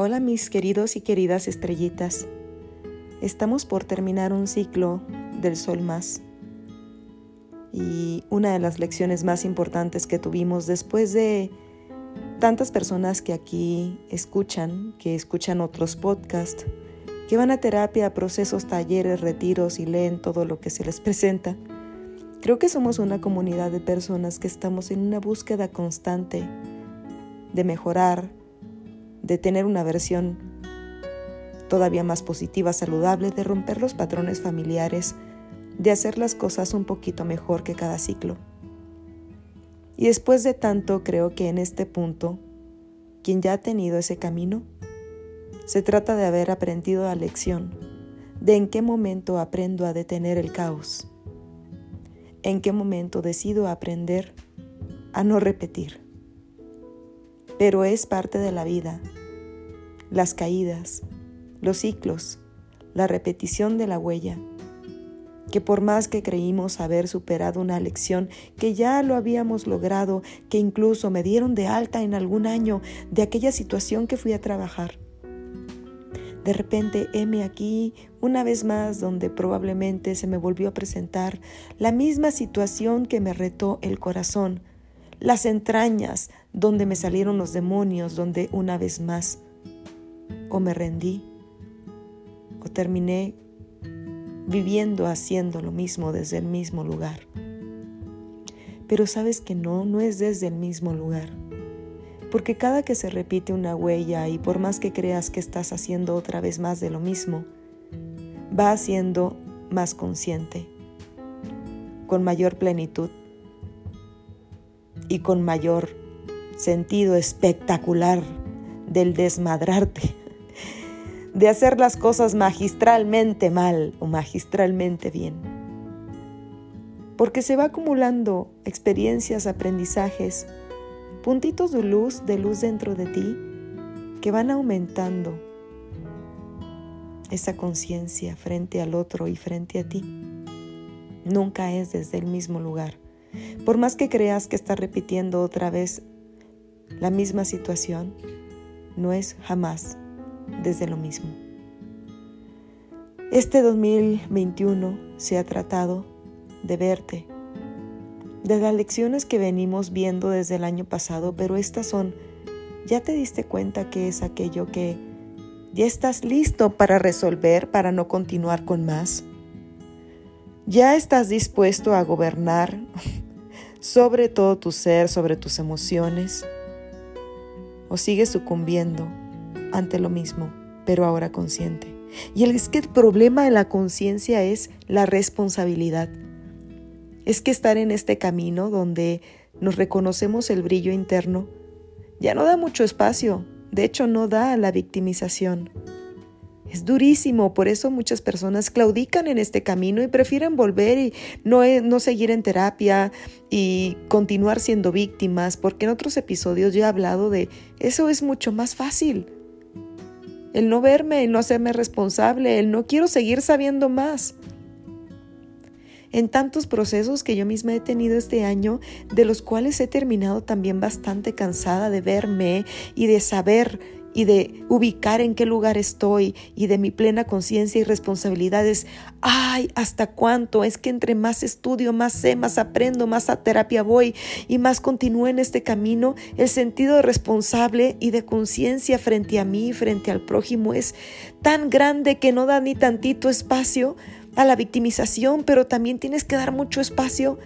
Hola mis queridos y queridas estrellitas. Estamos por terminar un ciclo del Sol más. Y una de las lecciones más importantes que tuvimos después de tantas personas que aquí escuchan, que escuchan otros podcasts, que van a terapia, procesos, talleres, retiros y leen todo lo que se les presenta. Creo que somos una comunidad de personas que estamos en una búsqueda constante de mejorar, de tener una versión todavía más positiva, saludable, de romper los patrones familiares, de hacer las cosas un poquito mejor que cada ciclo. Y después de tanto, creo que en este punto, quien ya ha tenido ese camino, se trata de haber aprendido la lección de en qué momento aprendo a detener el caos, en qué momento decido aprender a no repetir. Pero es parte de la vida, las caídas, los ciclos, la repetición de la huella, que por más que creímos haber superado una lección, que ya lo habíamos logrado, que incluso me dieron de alta en algún año de aquella situación que fui a trabajar, de repente, heme aquí una vez más donde probablemente se me volvió a presentar la misma situación que me retó el corazón, las entrañas donde me salieron los demonios, donde una vez más o me rendí o terminé viviendo haciendo lo mismo desde el mismo lugar. Pero sabes que no, no es desde el mismo lugar porque cada que se repite una huella y por más que creas que estás haciendo otra vez más de lo mismo, va haciendo más consciente, con mayor plenitud y con mayor sentido espectacular del desmadrarte, de hacer las cosas magistralmente mal o magistralmente bien. Porque se va acumulando experiencias, aprendizajes, puntitos de luz, de luz dentro de ti, que van aumentando esa conciencia frente al otro y frente a ti. Nunca es desde el mismo lugar. Por más que creas que estás repitiendo otra vez la misma situación, no es jamás desde lo mismo. Este 2021 se ha tratado de verte de las lecciones que venimos viendo desde el año pasado, pero estas son, ¿ya te diste cuenta que es aquello que ya estás listo para resolver, para no continuar con más? ¿Ya estás dispuesto a gobernar sobre todo tu ser, sobre tus emociones? ¿O sigues sucumbiendo ante lo mismo, pero ahora consciente? Y es que el problema de la conciencia es la responsabilidad es que estar en este camino donde nos reconocemos el brillo interno ya no da mucho espacio, de hecho no da a la victimización. Es durísimo, por eso muchas personas claudican en este camino y prefieren volver y no, no, seguir en terapia y continuar siendo víctimas, porque en otros episodios yo he hablado de eso es mucho más fácil. El no verme, el no hacerme responsable, el no quiero seguir sabiendo más. En tantos procesos que yo misma he tenido este año, de los cuales he terminado también bastante cansada de verme y de saber y de ubicar en qué lugar estoy y de mi plena conciencia y responsabilidades. Ay, ¿hasta cuánto? Es que entre más estudio, más sé, más aprendo, más a terapia voy y más continúo en este camino, el sentido de responsable y de conciencia frente a mí, frente al prójimo es tan grande que no da ni tantito espacio a la victimización, pero también tienes que dar mucho espacio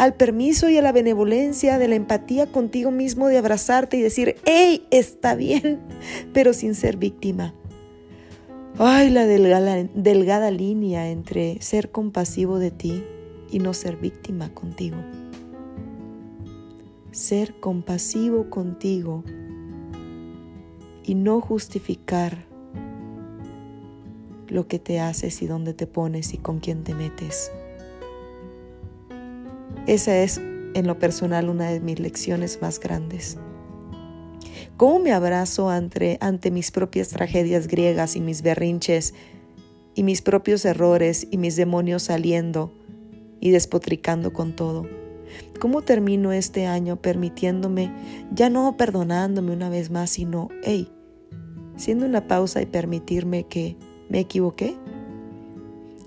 al permiso y a la benevolencia, de la empatía contigo mismo, de abrazarte y decir, hey, está bien, pero sin ser víctima. Ay, la delgada, delgada línea entre ser compasivo de ti y no ser víctima contigo. Ser compasivo contigo y no justificar lo que te haces y dónde te pones y con quién te metes. Esa es, en lo personal, una de mis lecciones más grandes. ¿Cómo me abrazo ante, mis propias tragedias griegas y mis berrinches y mis propios errores y mis demonios saliendo y despotricando con todo? ¿Cómo termino este año permitiéndome, ya no perdonándome una vez más, sino, hey, siendo una pausa y permitirme que me equivoqué,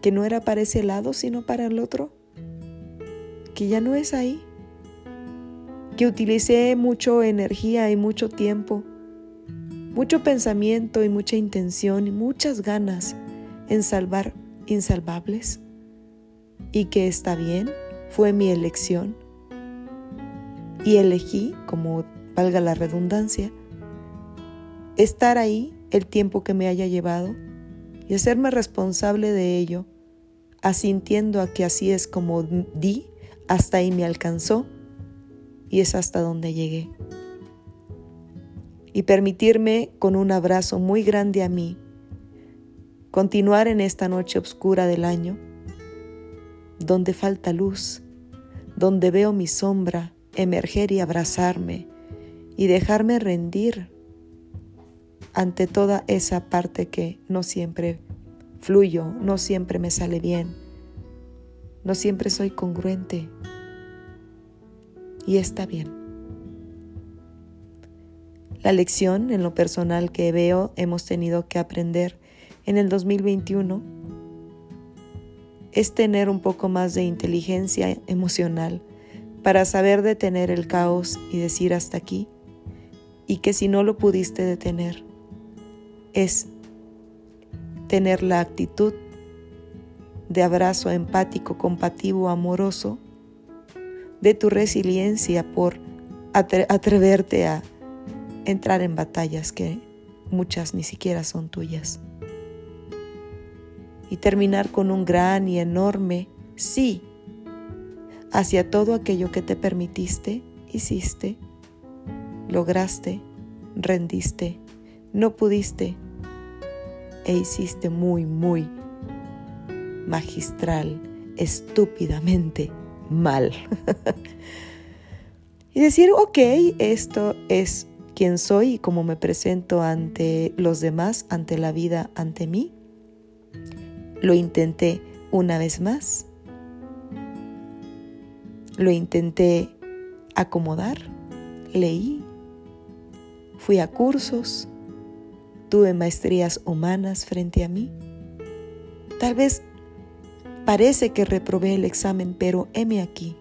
que no era para ese lado sino para el otro, que ya no es ahí, que utilicé mucho energía y mucho tiempo, mucho pensamiento y mucha intención y muchas ganas en salvar insalvables. Y que está bien, fue mi elección. Y elegí, como valga la redundancia, estar ahí el tiempo que me haya llevado y hacerme responsable de ello, asintiendo a que así es como di, hasta ahí me alcanzó y es hasta donde llegué. Y permitirme con un abrazo muy grande a mí, continuar en esta noche oscura del año, donde falta luz, donde veo mi sombra emerger y abrazarme y dejarme rendir ante toda esa parte que no siempre fluyo, no siempre me sale bien, no siempre soy congruente y está bien. La lección en lo personal que veo hemos tenido que aprender en el 2021 es tener un poco más de inteligencia emocional para saber detener el caos y decir hasta aquí, y que si no lo pudiste detener, es tener la actitud de abrazo empático, compativo, amoroso, de tu resiliencia por atreverte a entrar en batallas que muchas ni siquiera son tuyas. Y terminar con un gran y enorme sí hacia todo aquello que te permitiste, hiciste, lograste, rendiste, no pudiste e hiciste muy, muy magistral, estúpidamente mal. y decir, ok, esto es quien soy y cómo me presento ante los demás, ante la vida, ante mí. Lo intenté una vez más lo intenté acomodar, leí, fui a cursos, tuve maestrías humanas frente a mí. Tal vez parece que reprobé el examen, pero heme aquí,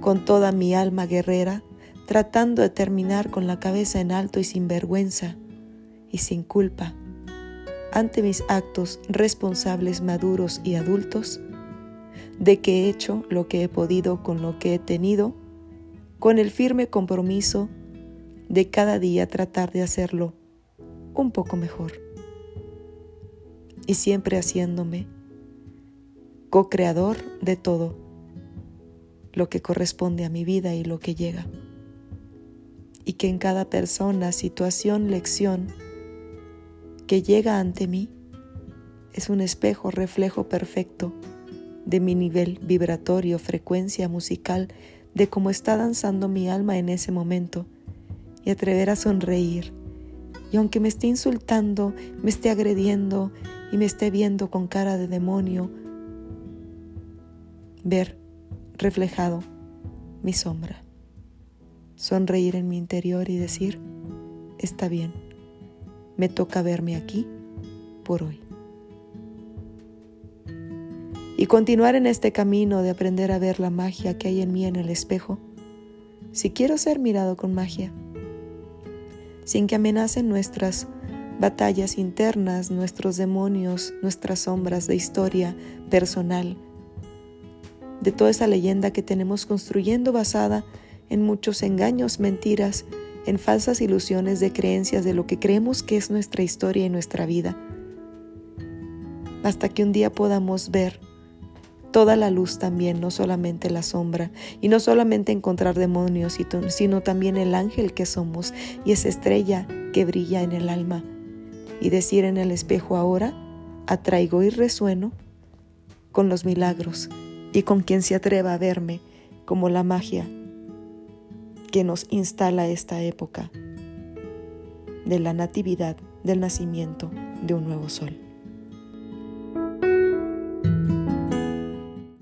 con toda mi alma guerrera, tratando de terminar con la cabeza en alto y sin vergüenza y sin culpa ante mis actos responsables maduros y adultos de que he hecho lo que he podido con lo que he tenido, con el firme compromiso de cada día tratar de hacerlo un poco mejor. Y siempre haciéndome co-creador de todo lo que corresponde a mi vida y lo que llega. Y que en cada persona, situación, lección que llega ante mí es un espejo, reflejo perfecto de mi nivel vibratorio, frecuencia musical, de cómo está danzando mi alma en ese momento y atrever a sonreír. Y aunque me esté insultando, me esté agrediendo y me esté viendo con cara de demonio, ver reflejado mi sombra. Sonreír en mi interior y decir, está bien, me toca verme aquí por hoy y continuar en este camino de aprender a ver la magia que hay en mí en el espejo, si quiero ser mirado con magia, sin que amenacen nuestras batallas internas, nuestros demonios, nuestras sombras de historia personal, de toda esa leyenda que tenemos construyendo basada en muchos engaños, mentiras, en falsas ilusiones de creencias de lo que creemos que es nuestra historia y nuestra vida, hasta que un día podamos ver toda la luz también, no solamente la sombra, y no solamente encontrar demonios, sino también el ángel que somos y esa estrella que brilla en el alma, y decir en el espejo ahora, atraigo y resueno con los milagros y con quien se atreva a verme como la magia que nos instala esta época de la natividad, del nacimiento de un nuevo sol.